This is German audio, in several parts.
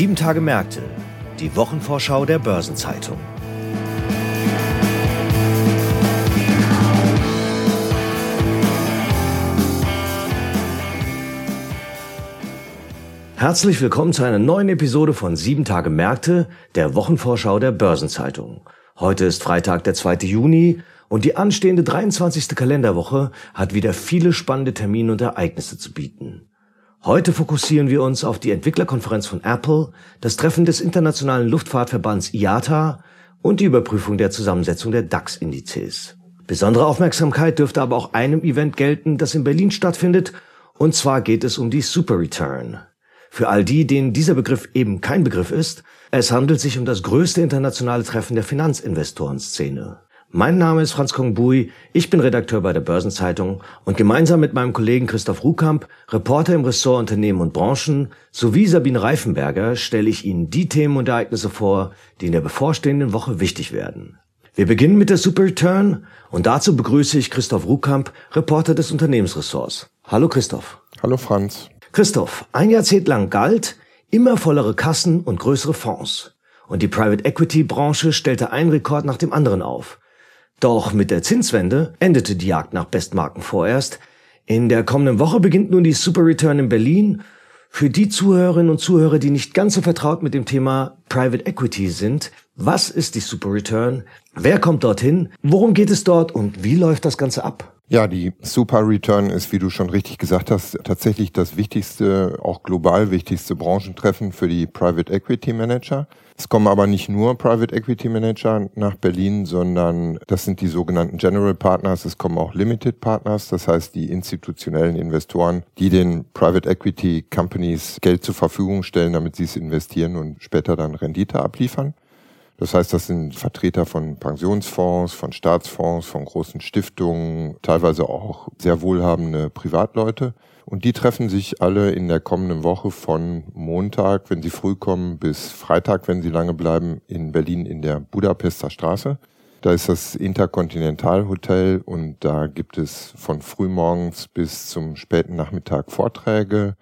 Sieben Tage Märkte, die Wochenvorschau der Börsenzeitung. Herzlich willkommen zu einer neuen Episode von Sieben Tage Märkte, der Wochenvorschau der Börsenzeitung. Heute ist Freitag, der 2. Juni und die anstehende 23. Kalenderwoche hat wieder viele spannende Termine und Ereignisse zu bieten. Heute fokussieren wir uns auf die Entwicklerkonferenz von Apple, das Treffen des Internationalen Luftfahrtverbands IATA und die Überprüfung der Zusammensetzung der DAX-Indizes. Besondere Aufmerksamkeit dürfte aber auch einem Event gelten, das in Berlin stattfindet, und zwar geht es um die Super Return. Für all die, denen dieser Begriff eben kein Begriff ist, es handelt sich um das größte internationale Treffen der Finanzinvestorenszene. Mein Name ist Franz Kongbui, ich bin Redakteur bei der Börsenzeitung und gemeinsam mit meinem Kollegen Christoph Ruhkamp, Reporter im Ressort Unternehmen und Branchen, sowie Sabine Reifenberger stelle ich Ihnen die Themen und Ereignisse vor, die in der bevorstehenden Woche wichtig werden. Wir beginnen mit der Super Return und dazu begrüße ich Christoph Ruhkamp, Reporter des Unternehmensressorts. Hallo Christoph. Hallo Franz. Christoph, ein Jahrzehnt lang galt, immer vollere Kassen und größere Fonds. Und die Private Equity Branche stellte einen Rekord nach dem anderen auf. Doch mit der Zinswende endete die Jagd nach Bestmarken vorerst. In der kommenden Woche beginnt nun die Super Return in Berlin. Für die Zuhörerinnen und Zuhörer, die nicht ganz so vertraut mit dem Thema Private Equity sind, was ist die Super Return? Wer kommt dorthin? Worum geht es dort und wie läuft das Ganze ab? Ja, die Super Return ist, wie du schon richtig gesagt hast, tatsächlich das wichtigste, auch global wichtigste Branchentreffen für die Private Equity Manager. Es kommen aber nicht nur Private Equity Manager nach Berlin, sondern das sind die sogenannten General Partners. Es kommen auch Limited Partners, das heißt die institutionellen Investoren, die den Private Equity Companies Geld zur Verfügung stellen, damit sie es investieren und später dann Rendite abliefern. Das heißt, das sind Vertreter von Pensionsfonds, von Staatsfonds, von großen Stiftungen, teilweise auch sehr wohlhabende Privatleute. Und die treffen sich alle in der kommenden Woche von Montag, wenn sie früh kommen, bis Freitag, wenn sie lange bleiben, in Berlin in der Budapester Straße. Da ist das Intercontinental Hotel und da gibt es von frühmorgens bis zum späten Nachmittag Vorträge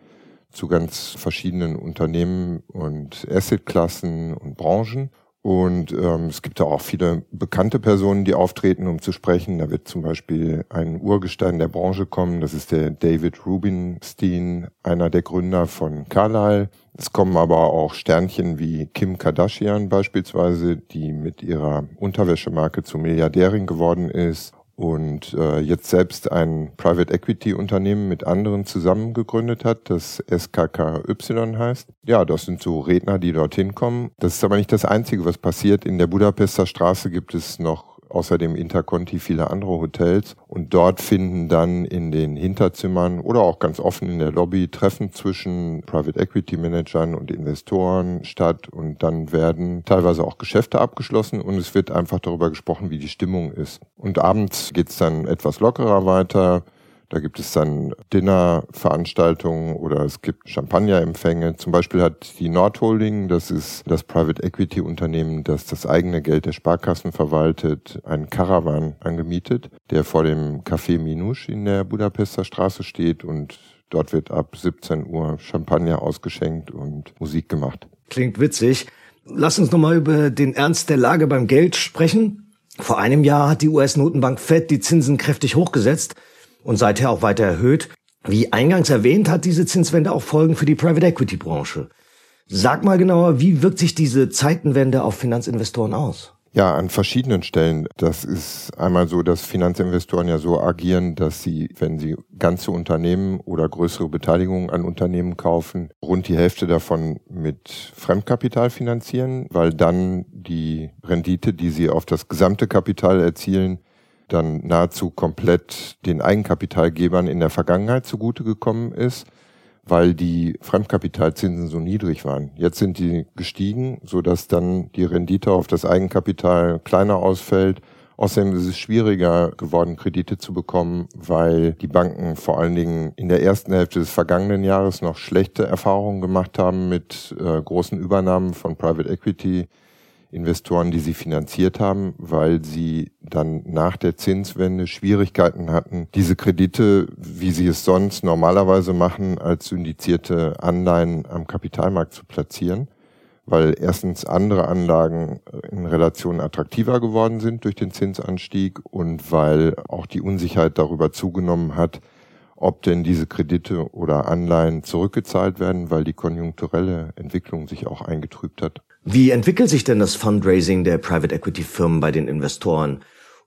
zu ganz verschiedenen Unternehmen und Assetklassen und Branchen. Und ähm, es gibt da auch viele bekannte Personen, die auftreten, um zu sprechen. Da wird zum Beispiel ein Urgestein der Branche kommen. Das ist der David Rubinstein, einer der Gründer von Carlyle. Es kommen aber auch Sternchen wie Kim Kardashian beispielsweise, die mit ihrer Unterwäschemarke zur Milliardärin geworden ist und äh, jetzt selbst ein Private Equity Unternehmen mit anderen zusammen gegründet hat, das SKKY heißt. Ja, das sind so Redner, die dorthin kommen. Das ist aber nicht das Einzige, was passiert. In der Budapester Straße gibt es noch außerdem Interconti viele andere Hotels und dort finden dann in den Hinterzimmern oder auch ganz offen in der Lobby Treffen zwischen Private Equity Managern und Investoren statt und dann werden teilweise auch Geschäfte abgeschlossen und es wird einfach darüber gesprochen, wie die Stimmung ist. Und abends geht's dann etwas lockerer weiter. Da gibt es dann Dinnerveranstaltungen oder es gibt Champagnerempfänge. Zum Beispiel hat die Nordholding, das ist das Private Equity Unternehmen, das das eigene Geld der Sparkassen verwaltet, einen Caravan angemietet, der vor dem Café Minusch in der Budapester Straße steht und dort wird ab 17 Uhr Champagner ausgeschenkt und Musik gemacht. Klingt witzig. Lass uns nochmal über den Ernst der Lage beim Geld sprechen. Vor einem Jahr hat die US-Notenbank Fed die Zinsen kräftig hochgesetzt und seither auch weiter erhöht. Wie eingangs erwähnt, hat diese Zinswende auch Folgen für die Private Equity Branche. Sag mal genauer, wie wirkt sich diese Zeitenwende auf Finanzinvestoren aus? Ja, an verschiedenen Stellen. Das ist einmal so, dass Finanzinvestoren ja so agieren, dass sie, wenn sie ganze Unternehmen oder größere Beteiligungen an Unternehmen kaufen, rund die Hälfte davon mit Fremdkapital finanzieren, weil dann die Rendite, die sie auf das gesamte Kapital erzielen, dann nahezu komplett den Eigenkapitalgebern in der Vergangenheit zugute gekommen ist, weil die Fremdkapitalzinsen so niedrig waren. Jetzt sind die gestiegen, so dass dann die Rendite auf das Eigenkapital kleiner ausfällt. Außerdem ist es schwieriger geworden, Kredite zu bekommen, weil die Banken vor allen Dingen in der ersten Hälfte des vergangenen Jahres noch schlechte Erfahrungen gemacht haben mit äh, großen Übernahmen von Private Equity Investoren, die sie finanziert haben, weil sie dann nach der Zinswende Schwierigkeiten hatten, diese Kredite, wie sie es sonst normalerweise machen, als syndizierte Anleihen am Kapitalmarkt zu platzieren. weil erstens andere Anlagen in Relation attraktiver geworden sind durch den Zinsanstieg und weil auch die Unsicherheit darüber zugenommen hat, ob denn diese Kredite oder Anleihen zurückgezahlt werden, weil die konjunkturelle Entwicklung sich auch eingetrübt hat. Wie entwickelt sich denn das Fundraising der Private Equity Firmen bei den Investoren?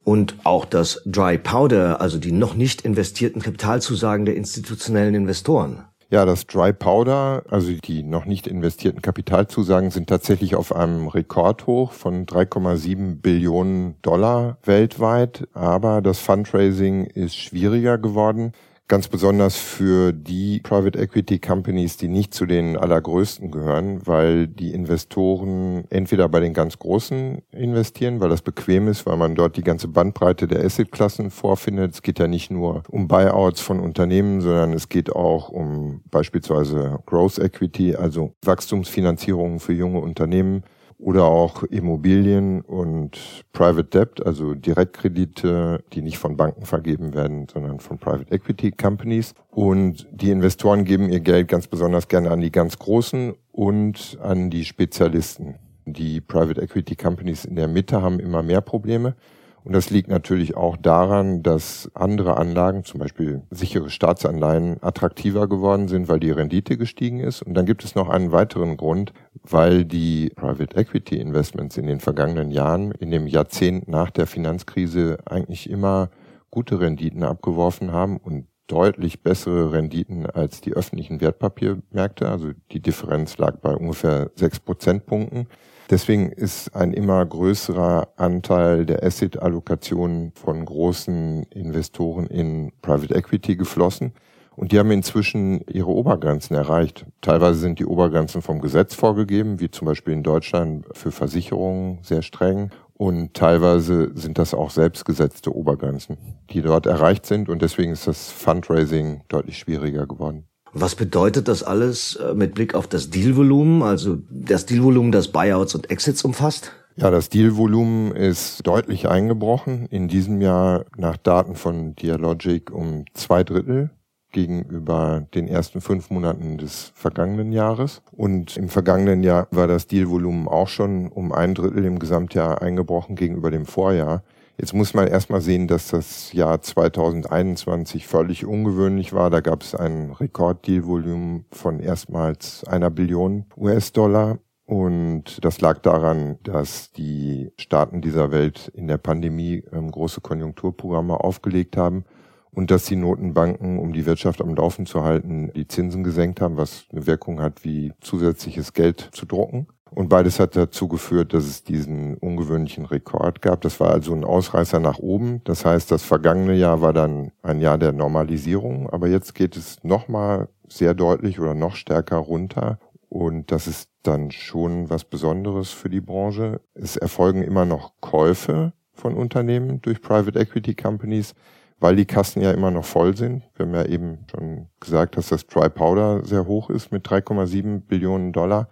Und auch das Dry Powder, also die noch nicht investierten Kapitalzusagen der institutionellen Investoren? Ja, das Dry Powder, also die noch nicht investierten Kapitalzusagen sind tatsächlich auf einem Rekordhoch von 3,7 Billionen Dollar weltweit. Aber das Fundraising ist schwieriger geworden. Ganz besonders für die Private Equity Companies, die nicht zu den allergrößten gehören, weil die Investoren entweder bei den ganz Großen investieren, weil das bequem ist, weil man dort die ganze Bandbreite der Assetklassen vorfindet. Es geht ja nicht nur um Buyouts von Unternehmen, sondern es geht auch um beispielsweise Growth Equity, also Wachstumsfinanzierungen für junge Unternehmen oder auch Immobilien und Private Debt, also Direktkredite, die nicht von Banken vergeben werden, sondern von Private Equity Companies. Und die Investoren geben ihr Geld ganz besonders gerne an die ganz Großen und an die Spezialisten. Die Private Equity Companies in der Mitte haben immer mehr Probleme. Und das liegt natürlich auch daran, dass andere Anlagen, zum Beispiel sichere Staatsanleihen, attraktiver geworden sind, weil die Rendite gestiegen ist. Und dann gibt es noch einen weiteren Grund, weil die Private Equity Investments in den vergangenen Jahren, in dem Jahrzehnt nach der Finanzkrise eigentlich immer gute Renditen abgeworfen haben und deutlich bessere Renditen als die öffentlichen Wertpapiermärkte. Also die Differenz lag bei ungefähr sechs Prozentpunkten. Deswegen ist ein immer größerer Anteil der Asset-Allokation von großen Investoren in Private Equity geflossen. Und die haben inzwischen ihre Obergrenzen erreicht. Teilweise sind die Obergrenzen vom Gesetz vorgegeben, wie zum Beispiel in Deutschland für Versicherungen sehr streng. Und teilweise sind das auch selbstgesetzte Obergrenzen, die dort erreicht sind. Und deswegen ist das Fundraising deutlich schwieriger geworden. Was bedeutet das alles äh, mit Blick auf das Dealvolumen, also das Dealvolumen, das Buyouts und Exits umfasst? Ja, das Dealvolumen ist deutlich eingebrochen. In diesem Jahr nach Daten von Dialogic um zwei Drittel gegenüber den ersten fünf Monaten des vergangenen Jahres. Und im vergangenen Jahr war das Dealvolumen auch schon um ein Drittel im Gesamtjahr eingebrochen gegenüber dem Vorjahr. Jetzt muss man erstmal sehen, dass das Jahr 2021 völlig ungewöhnlich war. Da gab es ein Rekorddealvolumen von erstmals einer Billion US-Dollar. Und das lag daran, dass die Staaten dieser Welt in der Pandemie ähm, große Konjunkturprogramme aufgelegt haben und dass die Notenbanken, um die Wirtschaft am Laufen zu halten, die Zinsen gesenkt haben, was eine Wirkung hat, wie zusätzliches Geld zu drucken. Und beides hat dazu geführt, dass es diesen ungewöhnlichen Rekord gab. Das war also ein Ausreißer nach oben. Das heißt, das vergangene Jahr war dann ein Jahr der Normalisierung. Aber jetzt geht es nochmal sehr deutlich oder noch stärker runter. Und das ist dann schon was Besonderes für die Branche. Es erfolgen immer noch Käufe von Unternehmen durch Private Equity Companies, weil die Kassen ja immer noch voll sind. Wir haben ja eben schon gesagt, dass das Dry Powder sehr hoch ist mit 3,7 Billionen Dollar.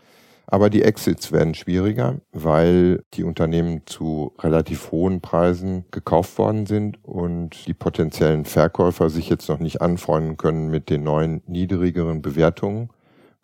Aber die Exits werden schwieriger, weil die Unternehmen zu relativ hohen Preisen gekauft worden sind und die potenziellen Verkäufer sich jetzt noch nicht anfreunden können mit den neuen niedrigeren Bewertungen.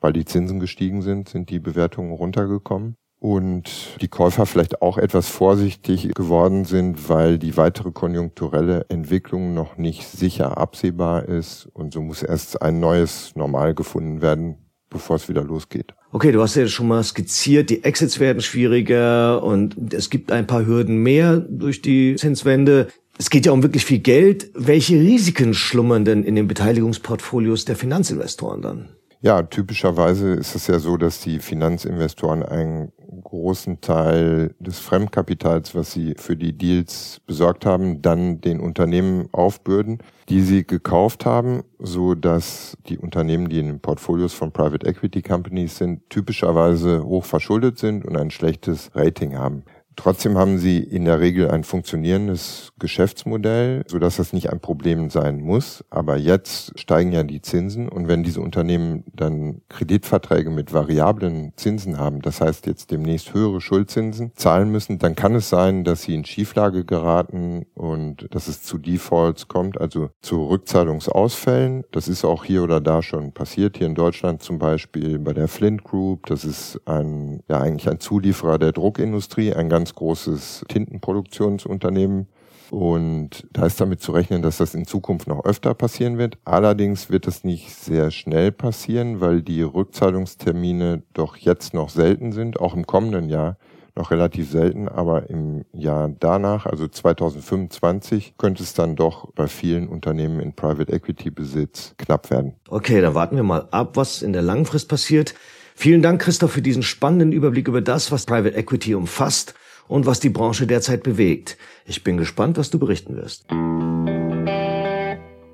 Weil die Zinsen gestiegen sind, sind die Bewertungen runtergekommen und die Käufer vielleicht auch etwas vorsichtig geworden sind, weil die weitere konjunkturelle Entwicklung noch nicht sicher absehbar ist und so muss erst ein neues Normal gefunden werden, bevor es wieder losgeht. Okay, du hast ja schon mal skizziert, die Exits werden schwieriger und es gibt ein paar Hürden mehr durch die Zinswende. Es geht ja um wirklich viel Geld. Welche Risiken schlummern denn in den Beteiligungsportfolios der Finanzinvestoren dann? Ja, typischerweise ist es ja so, dass die Finanzinvestoren einen großen Teil des Fremdkapitals, was sie für die Deals besorgt haben, dann den Unternehmen aufbürden, die sie gekauft haben, so dass die Unternehmen, die in den Portfolios von Private Equity Companies sind, typischerweise hoch verschuldet sind und ein schlechtes Rating haben. Trotzdem haben sie in der Regel ein funktionierendes Geschäftsmodell, sodass das nicht ein Problem sein muss. Aber jetzt steigen ja die Zinsen und wenn diese Unternehmen dann Kreditverträge mit variablen Zinsen haben, das heißt jetzt demnächst höhere Schuldzinsen zahlen müssen, dann kann es sein, dass sie in Schieflage geraten und dass es zu Defaults kommt, also zu Rückzahlungsausfällen. Das ist auch hier oder da schon passiert. Hier in Deutschland zum Beispiel bei der Flint Group. Das ist ein, ja eigentlich ein Zulieferer der Druckindustrie, ein ganz großes Tintenproduktionsunternehmen. Und da ist damit zu rechnen, dass das in Zukunft noch öfter passieren wird. Allerdings wird das nicht sehr schnell passieren, weil die Rückzahlungstermine doch jetzt noch selten sind, auch im kommenden Jahr noch relativ selten, aber im Jahr danach, also 2025, könnte es dann doch bei vielen Unternehmen in Private Equity Besitz knapp werden. Okay, dann warten wir mal ab, was in der Langfrist passiert. Vielen Dank, Christoph, für diesen spannenden Überblick über das, was Private Equity umfasst und was die Branche derzeit bewegt. Ich bin gespannt, was du berichten wirst.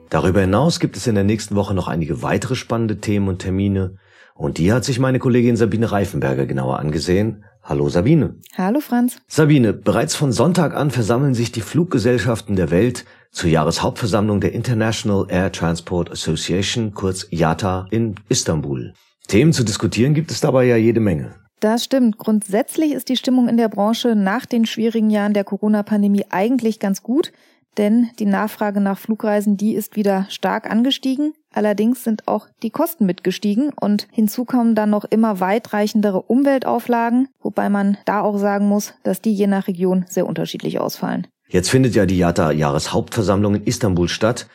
Darüber hinaus gibt es in der nächsten Woche noch einige weitere spannende Themen und Termine. Und die hat sich meine Kollegin Sabine Reifenberger genauer angesehen. Hallo Sabine. Hallo Franz. Sabine, bereits von Sonntag an versammeln sich die Fluggesellschaften der Welt zur Jahreshauptversammlung der International Air Transport Association, kurz IATA, in Istanbul. Themen zu diskutieren gibt es dabei ja jede Menge. Das stimmt. Grundsätzlich ist die Stimmung in der Branche nach den schwierigen Jahren der Corona-Pandemie eigentlich ganz gut, denn die Nachfrage nach Flugreisen, die ist wieder stark angestiegen. Allerdings sind auch die Kosten mitgestiegen und hinzu kommen dann noch immer weitreichendere Umweltauflagen, wobei man da auch sagen muss, dass die je nach Region sehr unterschiedlich ausfallen. Jetzt findet ja die IATA-Jahreshauptversammlung in Istanbul statt.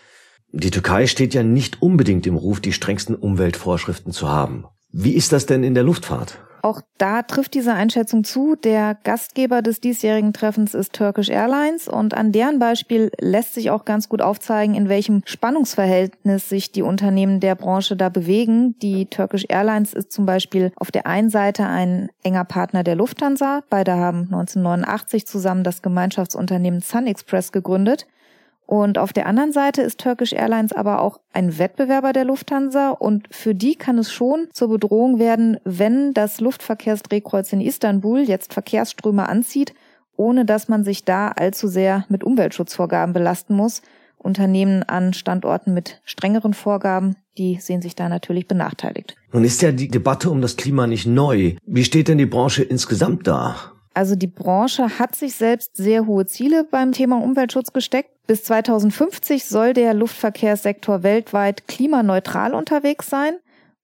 Die Türkei steht ja nicht unbedingt im Ruf, die strengsten Umweltvorschriften zu haben. Wie ist das denn in der Luftfahrt? Auch da trifft diese Einschätzung zu. Der Gastgeber des diesjährigen Treffens ist Turkish Airlines und an deren Beispiel lässt sich auch ganz gut aufzeigen, in welchem Spannungsverhältnis sich die Unternehmen der Branche da bewegen. Die Turkish Airlines ist zum Beispiel auf der einen Seite ein enger Partner der Lufthansa. Beide haben 1989 zusammen das Gemeinschaftsunternehmen Sun Express gegründet. Und auf der anderen Seite ist Turkish Airlines aber auch ein Wettbewerber der Lufthansa und für die kann es schon zur Bedrohung werden, wenn das Luftverkehrsdrehkreuz in Istanbul jetzt Verkehrsströme anzieht, ohne dass man sich da allzu sehr mit Umweltschutzvorgaben belasten muss. Unternehmen an Standorten mit strengeren Vorgaben, die sehen sich da natürlich benachteiligt. Nun ist ja die Debatte um das Klima nicht neu. Wie steht denn die Branche insgesamt da? Also die Branche hat sich selbst sehr hohe Ziele beim Thema Umweltschutz gesteckt. Bis 2050 soll der Luftverkehrssektor weltweit klimaneutral unterwegs sein.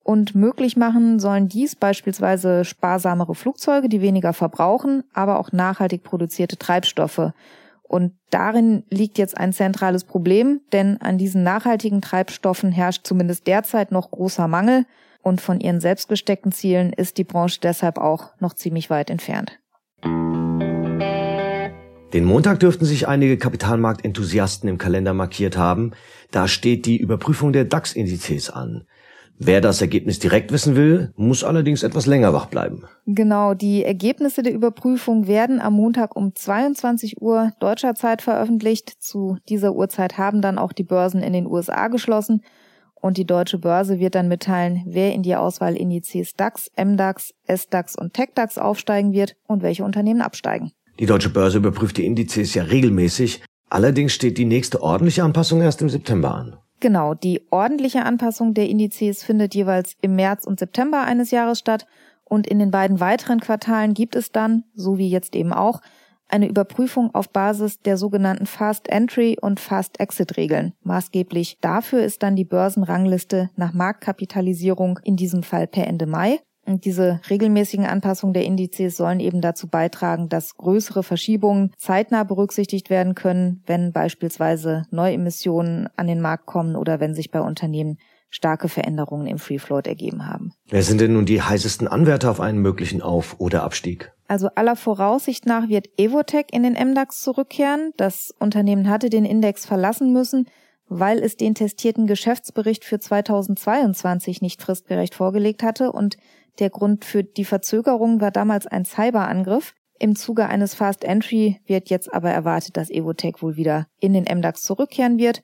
Und möglich machen sollen dies beispielsweise sparsamere Flugzeuge, die weniger verbrauchen, aber auch nachhaltig produzierte Treibstoffe. Und darin liegt jetzt ein zentrales Problem, denn an diesen nachhaltigen Treibstoffen herrscht zumindest derzeit noch großer Mangel und von ihren selbstgesteckten Zielen ist die Branche deshalb auch noch ziemlich weit entfernt. Den Montag dürften sich einige Kapitalmarktenthusiasten im Kalender markiert haben. Da steht die Überprüfung der DAX-Indizes an. Wer das Ergebnis direkt wissen will, muss allerdings etwas länger wach bleiben. Genau, die Ergebnisse der Überprüfung werden am Montag um 22 Uhr deutscher Zeit veröffentlicht. Zu dieser Uhrzeit haben dann auch die Börsen in den USA geschlossen und die deutsche Börse wird dann mitteilen, wer in die Auswahlindizes DAX, MDAX, SDAX und TechDAX aufsteigen wird und welche Unternehmen absteigen. Die deutsche Börse überprüft die Indizes ja regelmäßig. Allerdings steht die nächste ordentliche Anpassung erst im September an. Genau, die ordentliche Anpassung der Indizes findet jeweils im März und September eines Jahres statt und in den beiden weiteren Quartalen gibt es dann, so wie jetzt eben auch, eine Überprüfung auf Basis der sogenannten Fast Entry und Fast Exit Regeln. Maßgeblich dafür ist dann die Börsenrangliste nach Marktkapitalisierung, in diesem Fall per Ende Mai. Und diese regelmäßigen Anpassungen der Indizes sollen eben dazu beitragen, dass größere Verschiebungen zeitnah berücksichtigt werden können, wenn beispielsweise Neuemissionen an den Markt kommen oder wenn sich bei Unternehmen starke Veränderungen im Free Float ergeben haben. Wer sind denn nun die heißesten Anwärter auf einen möglichen Auf- oder Abstieg? Also aller Voraussicht nach wird Evotech in den MDAX zurückkehren. Das Unternehmen hatte den Index verlassen müssen, weil es den testierten Geschäftsbericht für 2022 nicht fristgerecht vorgelegt hatte und der Grund für die Verzögerung war damals ein Cyberangriff. Im Zuge eines Fast Entry wird jetzt aber erwartet, dass Evotech wohl wieder in den MDAX zurückkehren wird.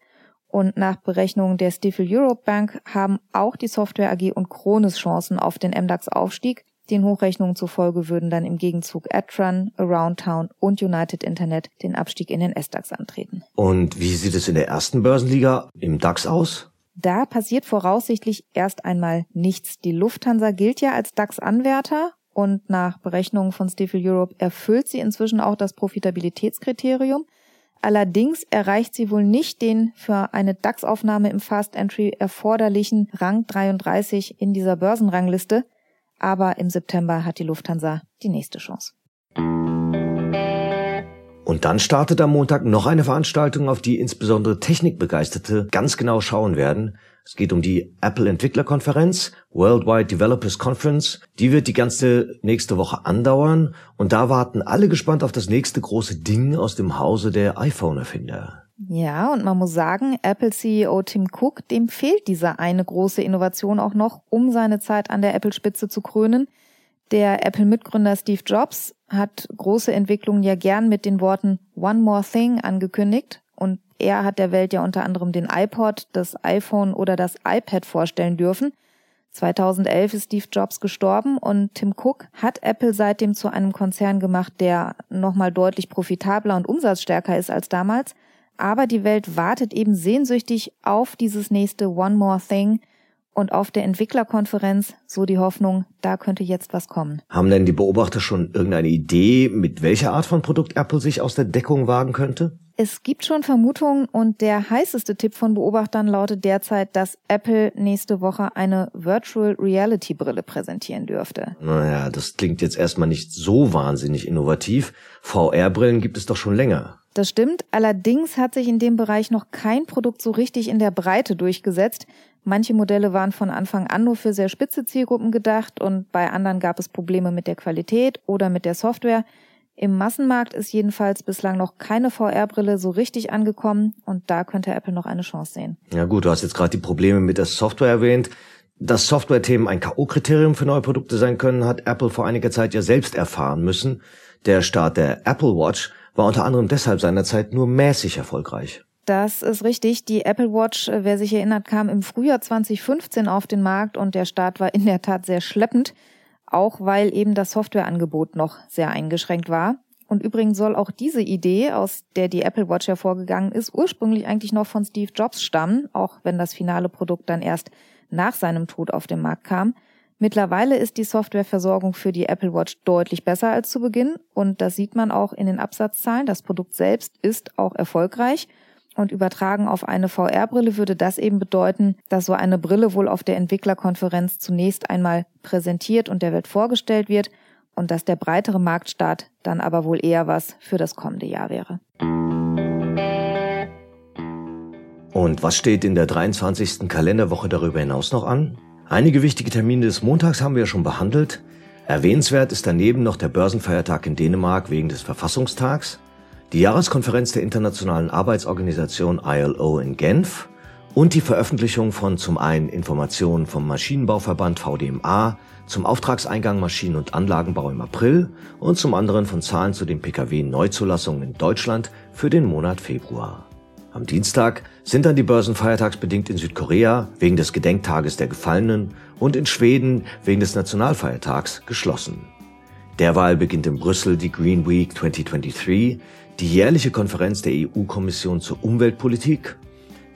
Und nach Berechnungen der Stifel Europe Bank haben auch die Software AG und Kronis Chancen auf den MDAX Aufstieg. Den Hochrechnungen zufolge würden dann im Gegenzug Adtran, Around Town und United Internet den Abstieg in den S-DAX antreten. Und wie sieht es in der ersten Börsenliga im DAX aus? Da passiert voraussichtlich erst einmal nichts. Die Lufthansa gilt ja als DAX-Anwärter und nach Berechnungen von Stifel Europe erfüllt sie inzwischen auch das Profitabilitätskriterium. Allerdings erreicht sie wohl nicht den für eine DAX-Aufnahme im Fast Entry erforderlichen Rang 33 in dieser Börsenrangliste. Aber im September hat die Lufthansa die nächste Chance. Und dann startet am Montag noch eine Veranstaltung, auf die insbesondere Technikbegeisterte ganz genau schauen werden. Es geht um die Apple Entwicklerkonferenz, Worldwide Developers Conference. Die wird die ganze nächste Woche andauern und da warten alle gespannt auf das nächste große Ding aus dem Hause der iPhone-Erfinder. Ja, und man muss sagen, Apple-CEO Tim Cook, dem fehlt diese eine große Innovation auch noch, um seine Zeit an der Apple-Spitze zu krönen. Der Apple-Mitgründer Steve Jobs hat große Entwicklungen ja gern mit den Worten One More Thing angekündigt und er hat der Welt ja unter anderem den iPod, das iPhone oder das iPad vorstellen dürfen. 2011 ist Steve Jobs gestorben und Tim Cook hat Apple seitdem zu einem Konzern gemacht, der nochmal deutlich profitabler und umsatzstärker ist als damals. Aber die Welt wartet eben sehnsüchtig auf dieses nächste One More Thing, und auf der Entwicklerkonferenz so die Hoffnung, da könnte jetzt was kommen. Haben denn die Beobachter schon irgendeine Idee, mit welcher Art von Produkt Apple sich aus der Deckung wagen könnte? Es gibt schon Vermutungen und der heißeste Tipp von Beobachtern lautet derzeit, dass Apple nächste Woche eine Virtual Reality Brille präsentieren dürfte. Naja, das klingt jetzt erstmal nicht so wahnsinnig innovativ. VR-Brillen gibt es doch schon länger. Das stimmt, allerdings hat sich in dem Bereich noch kein Produkt so richtig in der Breite durchgesetzt. Manche Modelle waren von Anfang an nur für sehr spitze Zielgruppen gedacht und bei anderen gab es Probleme mit der Qualität oder mit der Software. Im Massenmarkt ist jedenfalls bislang noch keine VR-Brille so richtig angekommen und da könnte Apple noch eine Chance sehen. Ja gut, du hast jetzt gerade die Probleme mit der Software erwähnt. Dass Software-Themen ein K.O.-Kriterium für neue Produkte sein können, hat Apple vor einiger Zeit ja selbst erfahren müssen. Der Start der Apple Watch war unter anderem deshalb seinerzeit nur mäßig erfolgreich. Das ist richtig. Die Apple Watch, äh, wer sich erinnert, kam im Frühjahr 2015 auf den Markt und der Start war in der Tat sehr schleppend, auch weil eben das Softwareangebot noch sehr eingeschränkt war. Und übrigens soll auch diese Idee, aus der die Apple Watch hervorgegangen ist, ursprünglich eigentlich noch von Steve Jobs stammen, auch wenn das finale Produkt dann erst nach seinem Tod auf den Markt kam. Mittlerweile ist die Softwareversorgung für die Apple Watch deutlich besser als zu Beginn und das sieht man auch in den Absatzzahlen. Das Produkt selbst ist auch erfolgreich und übertragen auf eine VR-Brille würde das eben bedeuten, dass so eine Brille wohl auf der Entwicklerkonferenz zunächst einmal präsentiert und der Welt vorgestellt wird und dass der breitere Marktstart dann aber wohl eher was für das kommende Jahr wäre. Und was steht in der 23. Kalenderwoche darüber hinaus noch an? Einige wichtige Termine des Montags haben wir ja schon behandelt. Erwähnenswert ist daneben noch der Börsenfeiertag in Dänemark wegen des Verfassungstags die Jahreskonferenz der Internationalen Arbeitsorganisation ILO in Genf und die Veröffentlichung von zum einen Informationen vom Maschinenbauverband VDMA zum Auftragseingang Maschinen- und Anlagenbau im April und zum anderen von Zahlen zu den Pkw-Neuzulassungen in Deutschland für den Monat Februar. Am Dienstag sind dann die Börsen feiertagsbedingt in Südkorea wegen des Gedenktages der Gefallenen und in Schweden wegen des Nationalfeiertags geschlossen. Derweil beginnt in Brüssel die Green Week 2023, die jährliche Konferenz der EU-Kommission zur Umweltpolitik.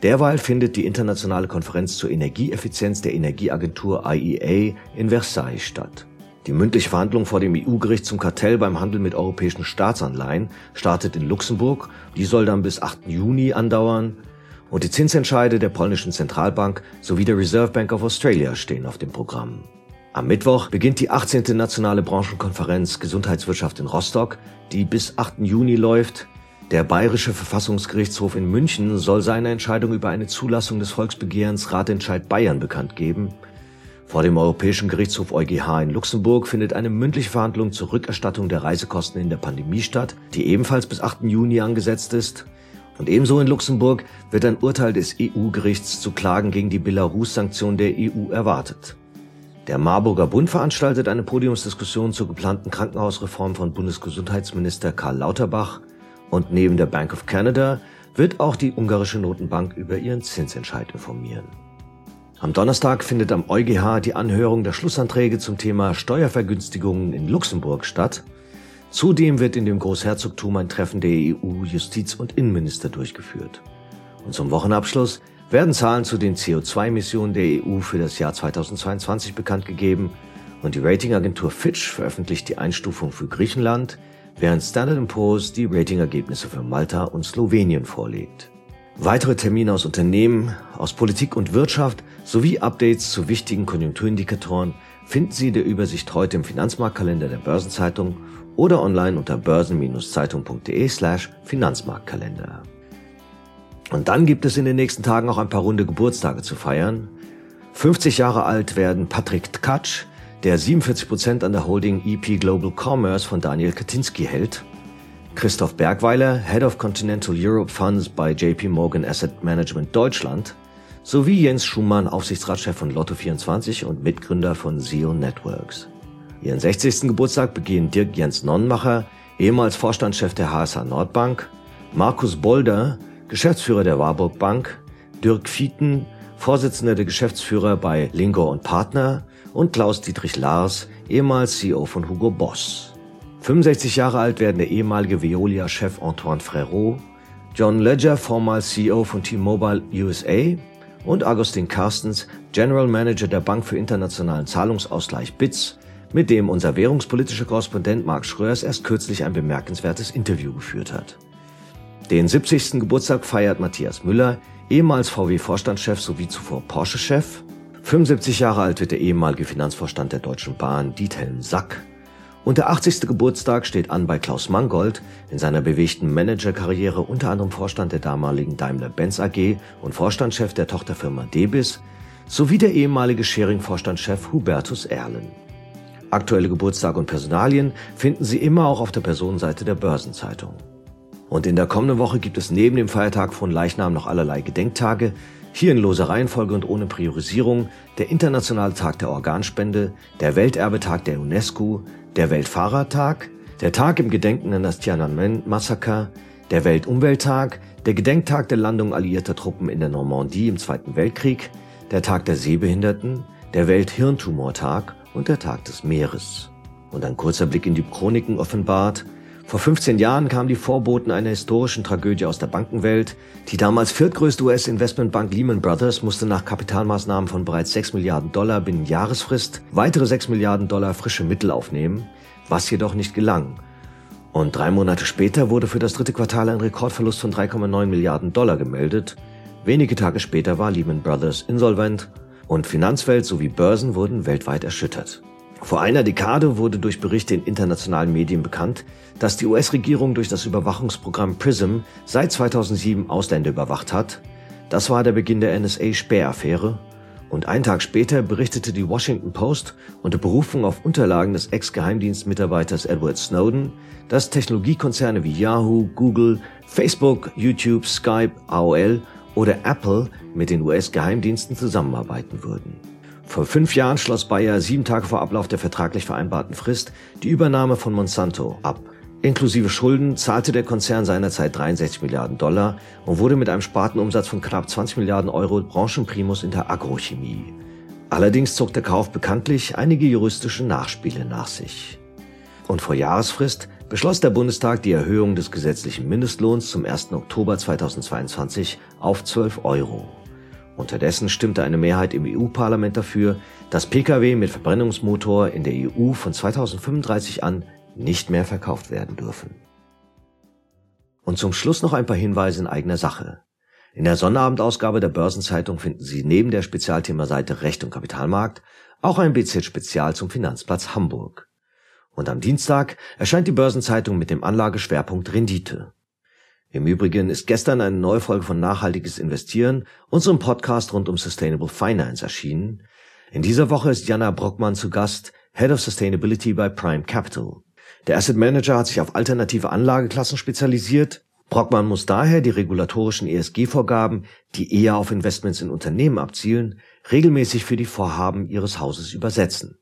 Derweil findet die internationale Konferenz zur Energieeffizienz der Energieagentur IEA in Versailles statt. Die mündliche Verhandlung vor dem EU-Gericht zum Kartell beim Handel mit europäischen Staatsanleihen startet in Luxemburg. Die soll dann bis 8. Juni andauern. Und die Zinsentscheide der polnischen Zentralbank sowie der Reserve Bank of Australia stehen auf dem Programm. Am Mittwoch beginnt die 18. nationale Branchenkonferenz Gesundheitswirtschaft in Rostock, die bis 8. Juni läuft. Der Bayerische Verfassungsgerichtshof in München soll seine Entscheidung über eine Zulassung des Volksbegehrens Ratentscheid Bayern bekannt geben. Vor dem Europäischen Gerichtshof EuGH in Luxemburg findet eine mündliche Verhandlung zur Rückerstattung der Reisekosten in der Pandemie statt, die ebenfalls bis 8. Juni angesetzt ist. Und ebenso in Luxemburg wird ein Urteil des EU-Gerichts zu Klagen gegen die Belarus-Sanktionen der EU erwartet. Der Marburger Bund veranstaltet eine Podiumsdiskussion zur geplanten Krankenhausreform von Bundesgesundheitsminister Karl Lauterbach und neben der Bank of Canada wird auch die ungarische Notenbank über ihren Zinsentscheid informieren. Am Donnerstag findet am EuGH die Anhörung der Schlussanträge zum Thema Steuervergünstigungen in Luxemburg statt. Zudem wird in dem Großherzogtum ein Treffen der EU-Justiz- und Innenminister durchgeführt. Und zum Wochenabschluss werden Zahlen zu den CO2-Emissionen der EU für das Jahr 2022 bekannt gegeben und die Ratingagentur Fitch veröffentlicht die Einstufung für Griechenland, während Standard Poor's die Ratingergebnisse für Malta und Slowenien vorlegt. Weitere Termine aus Unternehmen, aus Politik und Wirtschaft sowie Updates zu wichtigen Konjunkturindikatoren finden Sie in der Übersicht heute im Finanzmarktkalender der Börsenzeitung oder online unter börsen-zeitung.de slash Finanzmarktkalender. Und dann gibt es in den nächsten Tagen auch ein paar runde Geburtstage zu feiern. 50 Jahre alt werden Patrick Tkatsch, der 47% an der Holding EP Global Commerce von Daniel Katinski hält. Christoph Bergweiler, Head of Continental Europe Funds bei JP Morgan Asset Management Deutschland, sowie Jens Schumann, Aufsichtsratschef von Lotto24 und Mitgründer von SEO Networks. Ihren 60. Geburtstag begehen Dirk Jens Nonnmacher, ehemals Vorstandschef der HSH Nordbank, Markus Bolder, Geschäftsführer der Warburg Bank, Dirk Fieten, Vorsitzender der Geschäftsführer bei Lingor und Partner und Klaus Dietrich Lars, ehemals CEO von Hugo Boss. 65 Jahre alt werden der ehemalige Veolia-Chef Antoine Frérot, John Ledger, vormals CEO von T-Mobile USA und Agustin Carstens, General Manager der Bank für internationalen Zahlungsausgleich BITS, mit dem unser währungspolitischer Korrespondent Mark Schröers erst kürzlich ein bemerkenswertes Interview geführt hat. Den 70. Geburtstag feiert Matthias Müller, ehemals VW-Vorstandschef sowie zuvor Porsche-Chef. 75 Jahre alt wird der ehemalige Finanzvorstand der Deutschen Bahn Diethelm Sack. Und der 80. Geburtstag steht an bei Klaus Mangold, in seiner bewegten Managerkarriere unter anderem Vorstand der damaligen Daimler-Benz AG und Vorstandschef der Tochterfirma Debis, sowie der ehemalige Schering-Vorstandschef Hubertus Erlen. Aktuelle Geburtstage und Personalien finden Sie immer auch auf der Personenseite der Börsenzeitung. Und in der kommenden Woche gibt es neben dem Feiertag von Leichnam noch allerlei Gedenktage, hier in loser Reihenfolge und ohne Priorisierung. Der Internationale Tag der Organspende, der Welterbetag der UNESCO, der Weltfahrertag, der Tag im Gedenken an das Tiananmen-Massaker, der Weltumwelttag, der Gedenktag der Landung alliierter Truppen in der Normandie im Zweiten Weltkrieg, der Tag der Sehbehinderten, der Welthirntumortag und der Tag des Meeres. Und ein kurzer Blick in die Chroniken offenbart, vor 15 Jahren kamen die Vorboten einer historischen Tragödie aus der Bankenwelt. Die damals viertgrößte US-Investmentbank Lehman Brothers musste nach Kapitalmaßnahmen von bereits 6 Milliarden Dollar binnen Jahresfrist weitere 6 Milliarden Dollar frische Mittel aufnehmen, was jedoch nicht gelang. Und drei Monate später wurde für das dritte Quartal ein Rekordverlust von 3,9 Milliarden Dollar gemeldet. Wenige Tage später war Lehman Brothers insolvent und Finanzwelt sowie Börsen wurden weltweit erschüttert. Vor einer Dekade wurde durch Berichte in internationalen Medien bekannt, dass die US-Regierung durch das Überwachungsprogramm PRISM seit 2007 Ausländer überwacht hat. Das war der Beginn der NSA-Sperraffäre. Und einen Tag später berichtete die Washington Post unter Berufung auf Unterlagen des Ex-Geheimdienstmitarbeiters Edward Snowden, dass Technologiekonzerne wie Yahoo, Google, Facebook, YouTube, Skype, AOL oder Apple mit den US-Geheimdiensten zusammenarbeiten würden. Vor fünf Jahren schloss Bayer sieben Tage vor Ablauf der vertraglich vereinbarten Frist die Übernahme von Monsanto ab. Inklusive Schulden zahlte der Konzern seinerzeit 63 Milliarden Dollar und wurde mit einem Spartenumsatz von knapp 20 Milliarden Euro Branchenprimus in der Agrochemie. Allerdings zog der Kauf bekanntlich einige juristische Nachspiele nach sich. Und vor Jahresfrist beschloss der Bundestag die Erhöhung des gesetzlichen Mindestlohns zum 1. Oktober 2022 auf 12 Euro. Unterdessen stimmte eine Mehrheit im EU-Parlament dafür, dass Pkw mit Verbrennungsmotor in der EU von 2035 an nicht mehr verkauft werden dürfen. Und zum Schluss noch ein paar Hinweise in eigener Sache. In der Sonnabendausgabe der Börsenzeitung finden Sie neben der Spezialthemaseite Recht und Kapitalmarkt auch ein BZ-Spezial zum Finanzplatz Hamburg. Und am Dienstag erscheint die Börsenzeitung mit dem Anlageschwerpunkt Rendite. Im Übrigen ist gestern eine neue Folge von Nachhaltiges Investieren, unserem Podcast rund um Sustainable Finance erschienen. In dieser Woche ist Jana Brockmann zu Gast, Head of Sustainability bei Prime Capital. Der Asset Manager hat sich auf alternative Anlageklassen spezialisiert. Brockmann muss daher die regulatorischen ESG-Vorgaben, die eher auf Investments in Unternehmen abzielen, regelmäßig für die Vorhaben ihres Hauses übersetzen.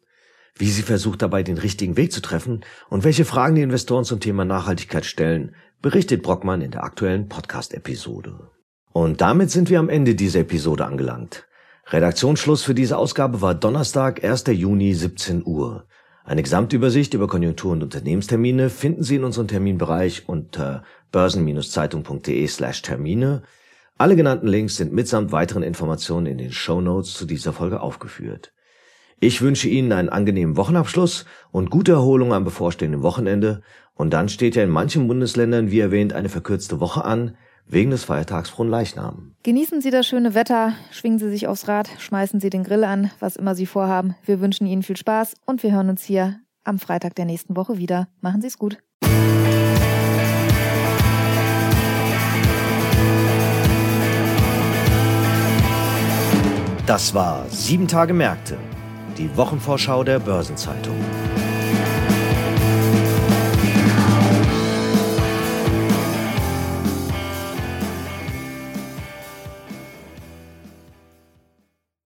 Wie sie versucht dabei den richtigen Weg zu treffen und welche Fragen die Investoren zum Thema Nachhaltigkeit stellen, berichtet Brockmann in der aktuellen Podcast-Episode. Und damit sind wir am Ende dieser Episode angelangt. Redaktionsschluss für diese Ausgabe war Donnerstag, 1. Juni, 17 Uhr. Eine Gesamtübersicht über Konjunktur- und Unternehmenstermine finden Sie in unserem Terminbereich unter börsen-zeitung.de slash Termine. Alle genannten Links sind mitsamt weiteren Informationen in den Show Notes zu dieser Folge aufgeführt. Ich wünsche Ihnen einen angenehmen Wochenabschluss und gute Erholung am bevorstehenden Wochenende. Und dann steht ja in manchen Bundesländern, wie erwähnt, eine verkürzte Woche an, wegen des Feiertags Fronleichnam. Genießen Sie das schöne Wetter, schwingen Sie sich aufs Rad, schmeißen Sie den Grill an, was immer Sie vorhaben. Wir wünschen Ihnen viel Spaß und wir hören uns hier am Freitag der nächsten Woche wieder. Machen Sie es gut. Das war Sieben Tage Märkte, die Wochenvorschau der Börsenzeitung.